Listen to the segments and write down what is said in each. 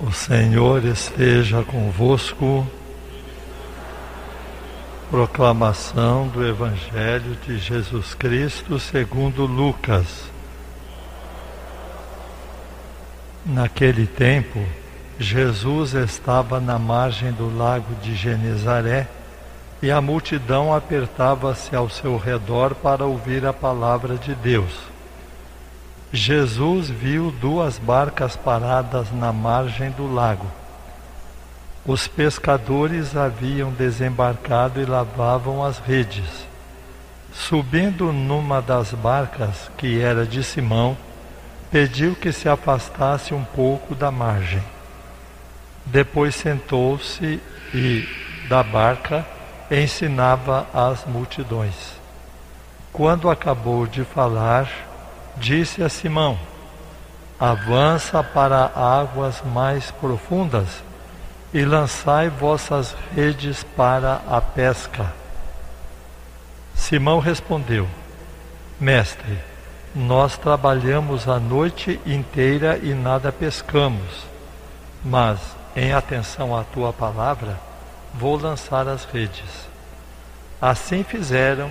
O Senhor esteja convosco. Proclamação do Evangelho de Jesus Cristo segundo Lucas. Naquele tempo, Jesus estava na margem do lago de Genezaré e a multidão apertava-se ao seu redor para ouvir a palavra de Deus. Jesus viu duas barcas paradas na margem do lago. Os pescadores haviam desembarcado e lavavam as redes. Subindo numa das barcas, que era de Simão, pediu que se afastasse um pouco da margem. Depois sentou-se e, da barca, ensinava as multidões. Quando acabou de falar, disse a Simão: Avança para águas mais profundas e lançai vossas redes para a pesca. Simão respondeu: Mestre, nós trabalhamos a noite inteira e nada pescamos, mas, em atenção à tua palavra, vou lançar as redes. Assim fizeram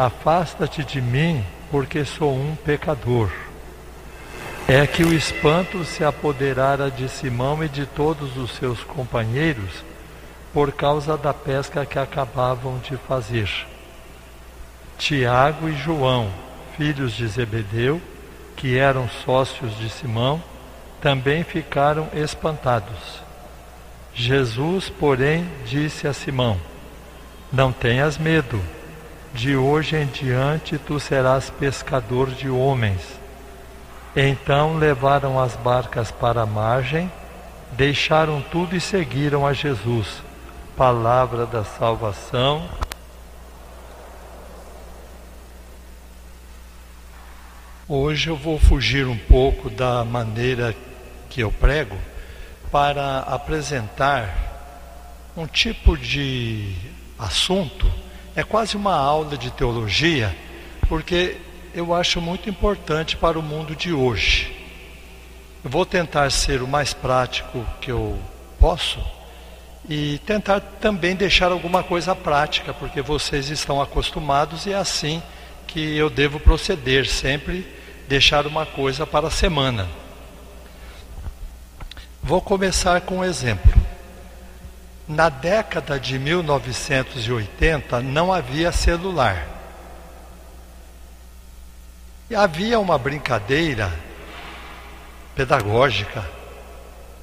Afasta-te de mim, porque sou um pecador. É que o espanto se apoderara de Simão e de todos os seus companheiros por causa da pesca que acabavam de fazer. Tiago e João, filhos de Zebedeu, que eram sócios de Simão, também ficaram espantados. Jesus, porém, disse a Simão: Não tenhas medo de hoje em diante tu serás pescador de homens. Então levaram as barcas para a margem, deixaram tudo e seguiram a Jesus. Palavra da salvação. Hoje eu vou fugir um pouco da maneira que eu prego para apresentar um tipo de assunto é quase uma aula de teologia, porque eu acho muito importante para o mundo de hoje. Eu vou tentar ser o mais prático que eu posso e tentar também deixar alguma coisa prática, porque vocês estão acostumados e é assim que eu devo proceder, sempre deixar uma coisa para a semana. Vou começar com um exemplo. Na década de 1980 não havia celular. E havia uma brincadeira pedagógica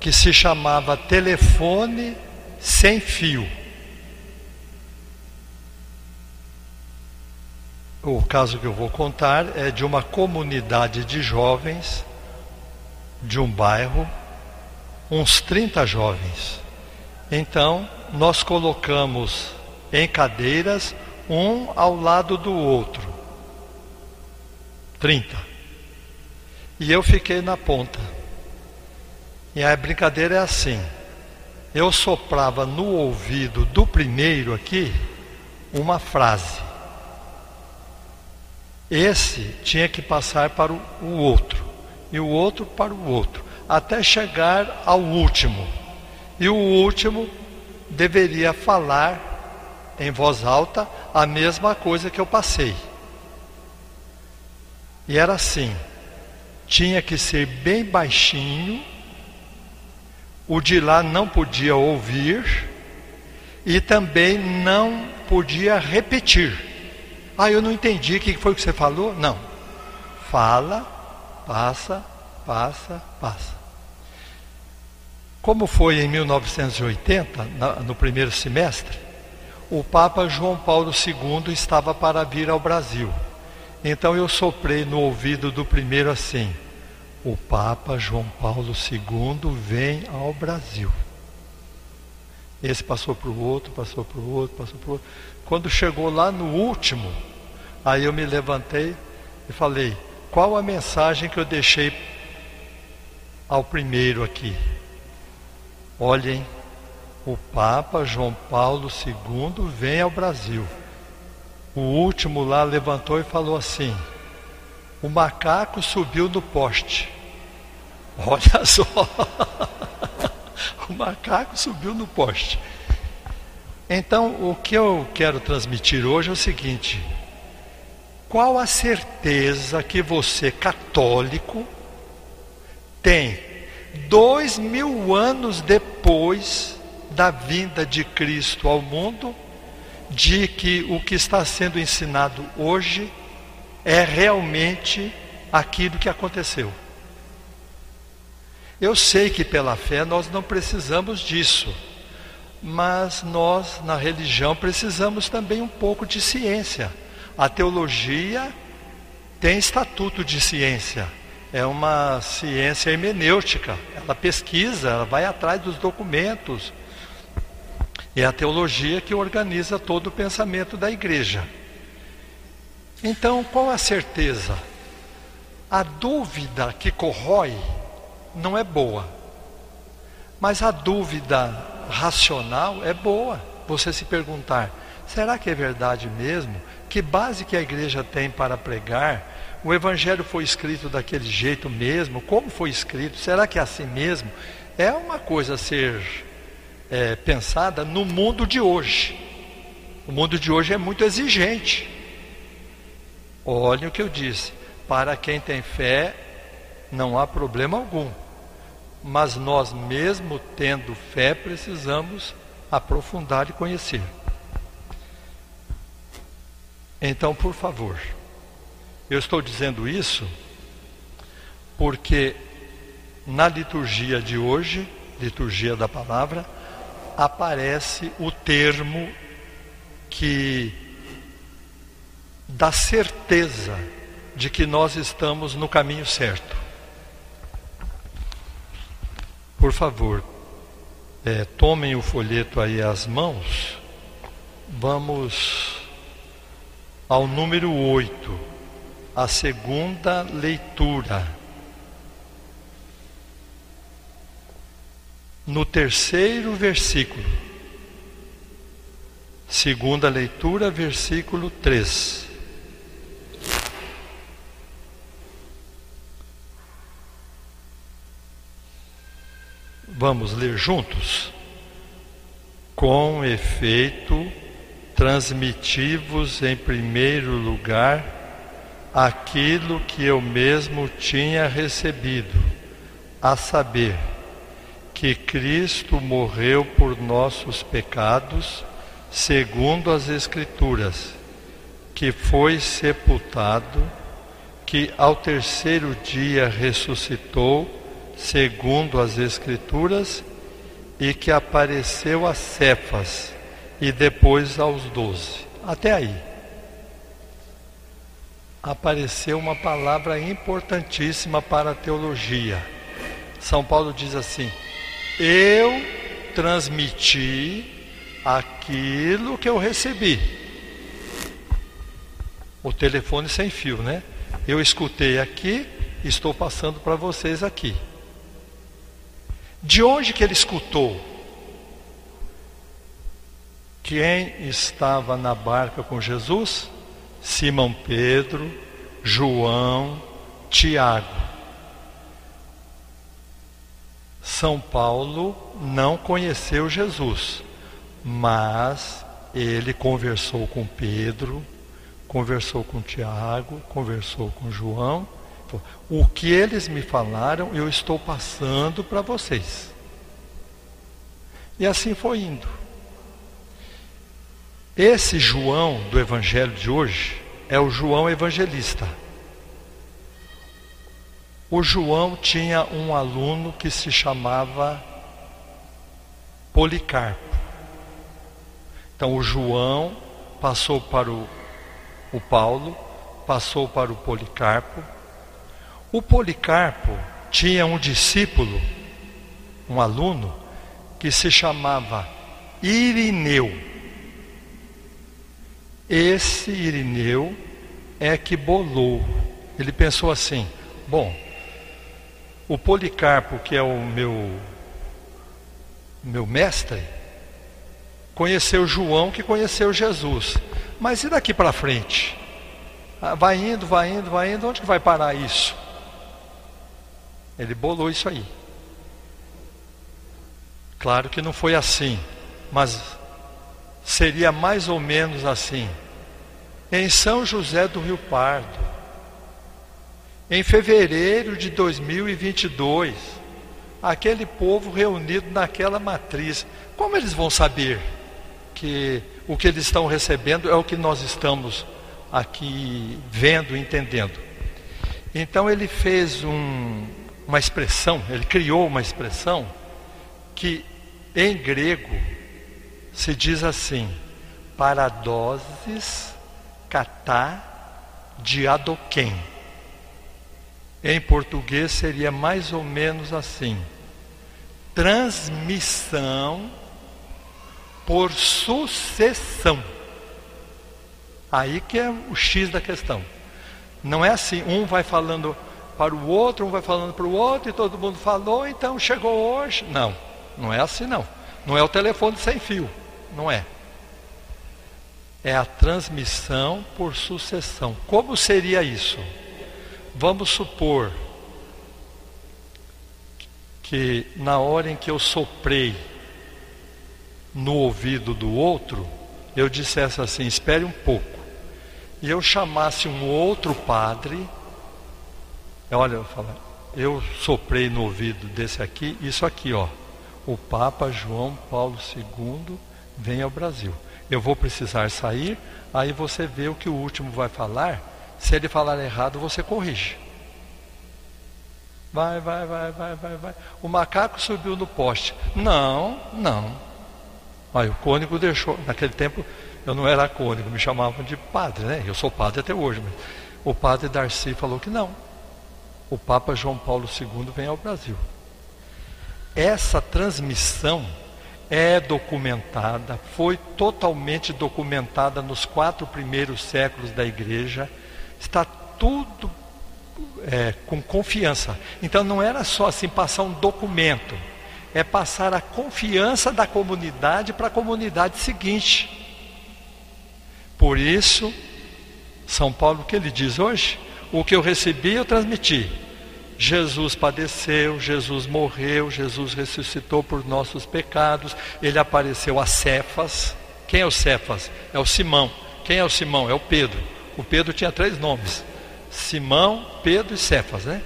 que se chamava telefone sem fio. O caso que eu vou contar é de uma comunidade de jovens de um bairro, uns 30 jovens. Então, nós colocamos em cadeiras um ao lado do outro. 30. E eu fiquei na ponta. E a brincadeira é assim: eu soprava no ouvido do primeiro aqui uma frase. Esse tinha que passar para o outro, e o outro para o outro, até chegar ao último. E o último deveria falar em voz alta a mesma coisa que eu passei. E era assim: tinha que ser bem baixinho, o de lá não podia ouvir e também não podia repetir. Ah, eu não entendi o que foi que você falou? Não. Fala, passa, passa, passa. Como foi em 1980, no primeiro semestre, o Papa João Paulo II estava para vir ao Brasil. Então eu soprei no ouvido do primeiro assim: o Papa João Paulo II vem ao Brasil. Esse passou para o outro, passou para o outro, passou para o outro. Quando chegou lá no último, aí eu me levantei e falei: qual a mensagem que eu deixei ao primeiro aqui? Olhem, o Papa João Paulo II vem ao Brasil. O último lá levantou e falou assim: o macaco subiu no poste. Olha só. o macaco subiu no poste. Então, o que eu quero transmitir hoje é o seguinte: qual a certeza que você, católico, tem dois mil anos depois da vinda de Cristo ao mundo, de que o que está sendo ensinado hoje é realmente aquilo que aconteceu? Eu sei que pela fé nós não precisamos disso, mas nós na religião precisamos também um pouco de ciência. A teologia tem estatuto de ciência, é uma ciência hermenêutica, ela pesquisa, ela vai atrás dos documentos. É a teologia que organiza todo o pensamento da igreja. Então, qual a certeza? A dúvida que corrói não é boa. Mas a dúvida racional é boa. Você se perguntar: será que é verdade mesmo? Que base que a igreja tem para pregar? O evangelho foi escrito daquele jeito mesmo? Como foi escrito? Será que é assim mesmo? É uma coisa a ser é, pensada no mundo de hoje. O mundo de hoje é muito exigente. Olhem o que eu disse: para quem tem fé, não há problema algum mas nós, mesmo tendo fé, precisamos aprofundar e conhecer. Então, por favor, eu estou dizendo isso porque na liturgia de hoje, liturgia da palavra, aparece o termo que dá certeza de que nós estamos no caminho certo. Por favor, é, tomem o folheto aí às mãos. Vamos ao número 8, a segunda leitura. No terceiro versículo. Segunda leitura, versículo 3. Vamos ler juntos? Com efeito, transmitivos em primeiro lugar aquilo que eu mesmo tinha recebido, a saber, que Cristo morreu por nossos pecados, segundo as Escrituras, que foi sepultado, que ao terceiro dia ressuscitou segundo as Escrituras, e que apareceu a Cefas e depois aos doze. Até aí. Apareceu uma palavra importantíssima para a teologia. São Paulo diz assim: Eu transmiti aquilo que eu recebi. O telefone sem fio, né? Eu escutei aqui, estou passando para vocês aqui. De onde que ele escutou? Quem estava na barca com Jesus? Simão Pedro, João, Tiago. São Paulo não conheceu Jesus, mas ele conversou com Pedro, conversou com Tiago, conversou com João o que eles me falaram, eu estou passando para vocês. E assim foi indo. Esse João do Evangelho de hoje é o João evangelista. O João tinha um aluno que se chamava Policarpo. Então o João passou para o, o Paulo, passou para o Policarpo, O Policarpo tinha um discípulo, um aluno, que se chamava Irineu. Esse Irineu é que bolou. Ele pensou assim: bom, o Policarpo, que é o meu, meu mestre, conheceu João, que conheceu Jesus. Mas e daqui para frente? Ah, vai indo, vai indo, vai indo, onde que vai parar isso? Ele bolou isso aí. Claro que não foi assim, mas seria mais ou menos assim. Em São José do Rio Pardo, em fevereiro de 2022, aquele povo reunido naquela matriz, como eles vão saber que o que eles estão recebendo é o que nós estamos aqui vendo, entendendo? Então ele fez um, uma expressão, ele criou uma expressão que em grego se diz assim: paradoses catá diadoquem. Em português seria mais ou menos assim: transmissão por sucessão. Aí que é o X da questão. Não é assim, um vai falando para o outro, um vai falando para o outro, e todo mundo falou, então chegou hoje. Não, não é assim não. Não é o telefone sem fio. Não é é a transmissão por sucessão. Como seria isso? Vamos supor que na hora em que eu soprei no ouvido do outro, eu dissesse assim: espere um pouco, e eu chamasse um outro padre, olha, eu falo, eu soprei no ouvido desse aqui, isso aqui, ó, o Papa João Paulo II vem ao Brasil eu vou precisar sair, aí você vê o que o último vai falar. Se ele falar errado, você corrige. Vai, vai, vai, vai, vai, vai. O macaco subiu no poste. Não, não. Aí o cônigo deixou. Naquele tempo eu não era cônigo, me chamavam de padre, né? Eu sou padre até hoje. Mas o padre Darcy falou que não. O Papa João Paulo II vem ao Brasil. Essa transmissão é documentada, foi totalmente documentada nos quatro primeiros séculos da igreja, está tudo é, com confiança. Então não era só assim passar um documento, é passar a confiança da comunidade para a comunidade seguinte. Por isso, São Paulo, o que ele diz hoje? O que eu recebi, eu transmiti. Jesus padeceu, Jesus morreu, Jesus ressuscitou por nossos pecados, ele apareceu a Cefas. Quem é o Cefas? É o Simão. Quem é o Simão? É o Pedro. O Pedro tinha três nomes: Simão, Pedro e Cefas, né?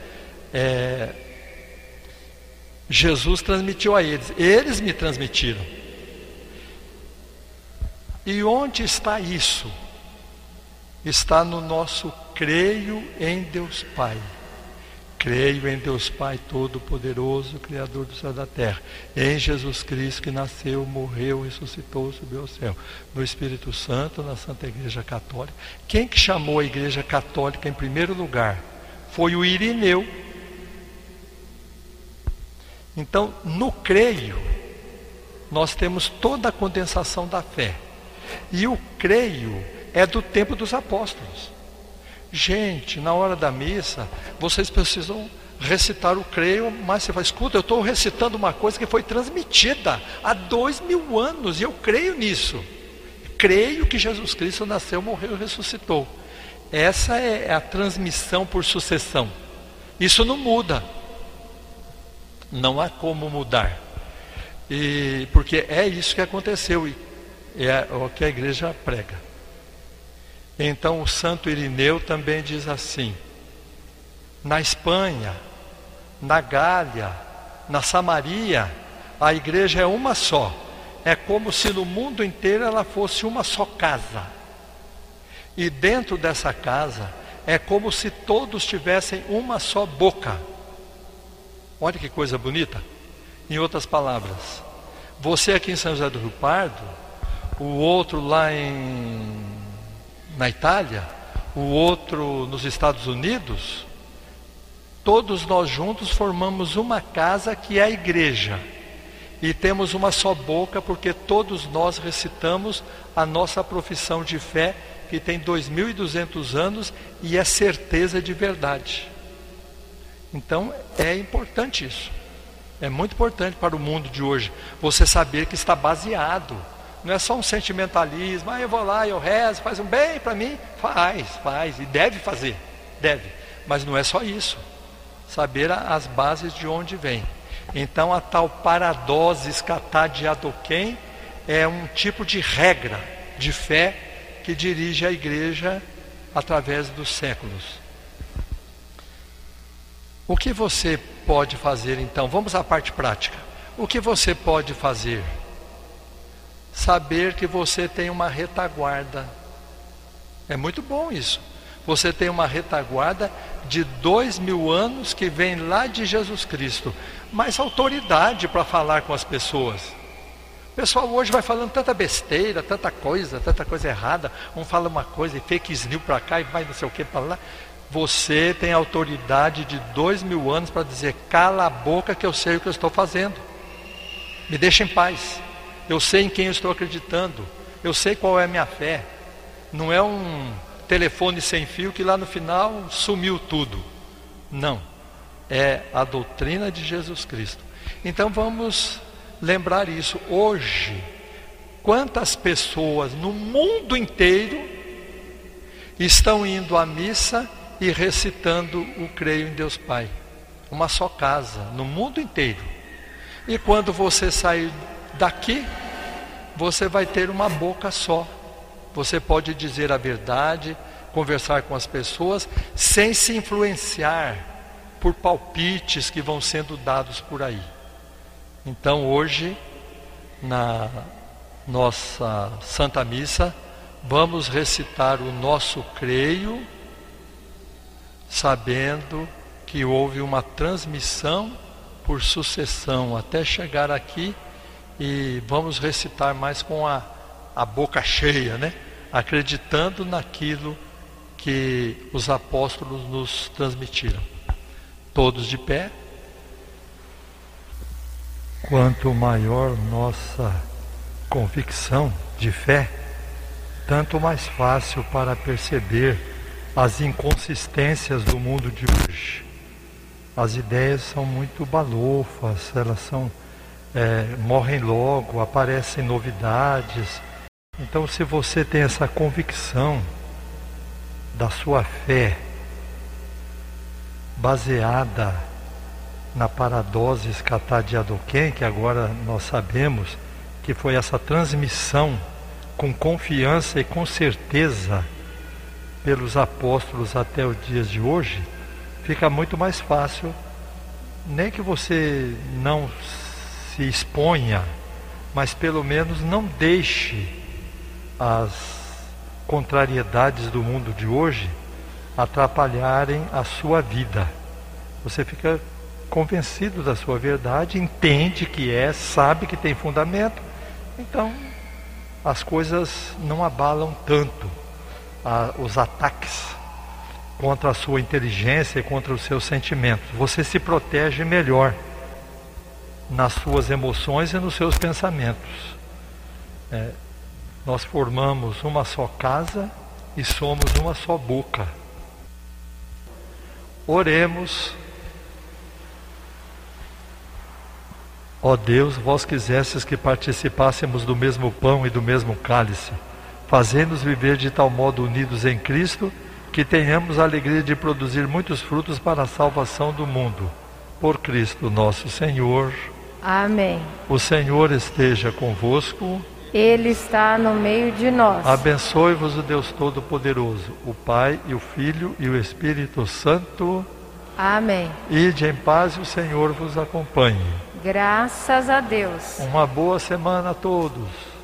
É... Jesus transmitiu a eles, eles me transmitiram. E onde está isso? Está no nosso creio em Deus Pai. Creio em Deus Pai Todo-Poderoso, Criador do céu e da terra, em Jesus Cristo que nasceu, morreu, ressuscitou, subiu ao céu, no Espírito Santo, na Santa Igreja Católica. Quem que chamou a Igreja Católica em primeiro lugar? Foi o Irineu. Então, no creio, nós temos toda a condensação da fé. E o creio é do tempo dos apóstolos. Gente, na hora da missa, vocês precisam recitar o creio, mas você fala, escuta, eu estou recitando uma coisa que foi transmitida há dois mil anos, e eu creio nisso. Creio que Jesus Cristo nasceu, morreu e ressuscitou. Essa é a transmissão por sucessão. Isso não muda. Não há como mudar. E, porque é isso que aconteceu e é o que a igreja prega. Então o Santo Irineu também diz assim: na Espanha, na Gália, na Samaria, a igreja é uma só. É como se no mundo inteiro ela fosse uma só casa. E dentro dessa casa é como se todos tivessem uma só boca. Olha que coisa bonita. Em outras palavras, você aqui em São José do Rio Pardo, o outro lá em na Itália, o outro nos Estados Unidos, Todos nós juntos formamos uma casa que é a igreja. E temos uma só boca, porque todos nós recitamos a nossa profissão de fé, que tem 2.200 anos e é certeza de verdade. Então é importante isso. É muito importante para o mundo de hoje você saber que está baseado. Não é só um sentimentalismo, ah, eu vou lá, eu rezo, faz um bem para mim. Faz, faz, e deve fazer, deve. Mas não é só isso. Saber as bases de onde vem. Então a tal paradosis catadiadoquem é um tipo de regra de fé que dirige a igreja através dos séculos. O que você pode fazer então? Vamos à parte prática. O que você pode fazer? Saber que você tem uma retaguarda. É muito bom isso. Você tem uma retaguarda de dois mil anos que vem lá de Jesus Cristo. Mais autoridade para falar com as pessoas. O pessoal hoje vai falando tanta besteira, tanta coisa, tanta coisa errada. Um fala uma coisa e fake news para cá e vai não sei o que para lá. Você tem autoridade de dois mil anos para dizer: cala a boca que eu sei o que eu estou fazendo. Me deixa em paz. Eu sei em quem eu estou acreditando. Eu sei qual é a minha fé. Não é um telefone sem fio que lá no final sumiu tudo. Não. É a doutrina de Jesus Cristo. Então vamos lembrar isso. Hoje, quantas pessoas no mundo inteiro estão indo à missa e recitando o Creio em Deus Pai. Uma só casa, no mundo inteiro. E quando você sair daqui, você vai ter uma boca só. Você pode dizer a verdade, conversar com as pessoas, sem se influenciar por palpites que vão sendo dados por aí. Então hoje, na nossa Santa Missa, vamos recitar o nosso creio sabendo que houve uma transmissão por sucessão até chegar aqui e vamos recitar mais com a, a boca cheia, né? acreditando naquilo que os apóstolos nos transmitiram. Todos de pé. Quanto maior nossa convicção de fé, tanto mais fácil para perceber as inconsistências do mundo de hoje. As ideias são muito balofas, elas são é, morrem logo, aparecem novidades. Então, se você tem essa convicção da sua fé baseada na paradosis catadiadoquem, que agora nós sabemos que foi essa transmissão com confiança e com certeza pelos apóstolos até os dias de hoje, fica muito mais fácil, nem que você não se exponha, mas pelo menos não deixe as contrariedades do mundo de hoje atrapalharem a sua vida. Você fica convencido da sua verdade, entende que é, sabe que tem fundamento, então as coisas não abalam tanto a, os ataques contra a sua inteligência e contra os seus sentimentos. Você se protege melhor nas suas emoções e nos seus pensamentos. É, nós formamos uma só casa e somos uma só boca. Oremos. Ó Deus, vós quisestes que participássemos do mesmo pão e do mesmo cálice fazendo-nos viver de tal modo unidos em Cristo, que tenhamos a alegria de produzir muitos frutos para a salvação do mundo. Por Cristo nosso Senhor. Amém. O Senhor esteja convosco. Ele está no meio de nós. Abençoe-vos o Deus Todo-Poderoso, o Pai e o Filho e o Espírito Santo. Amém. Ide em paz e o Senhor vos acompanhe. Graças a Deus. Uma boa semana a todos.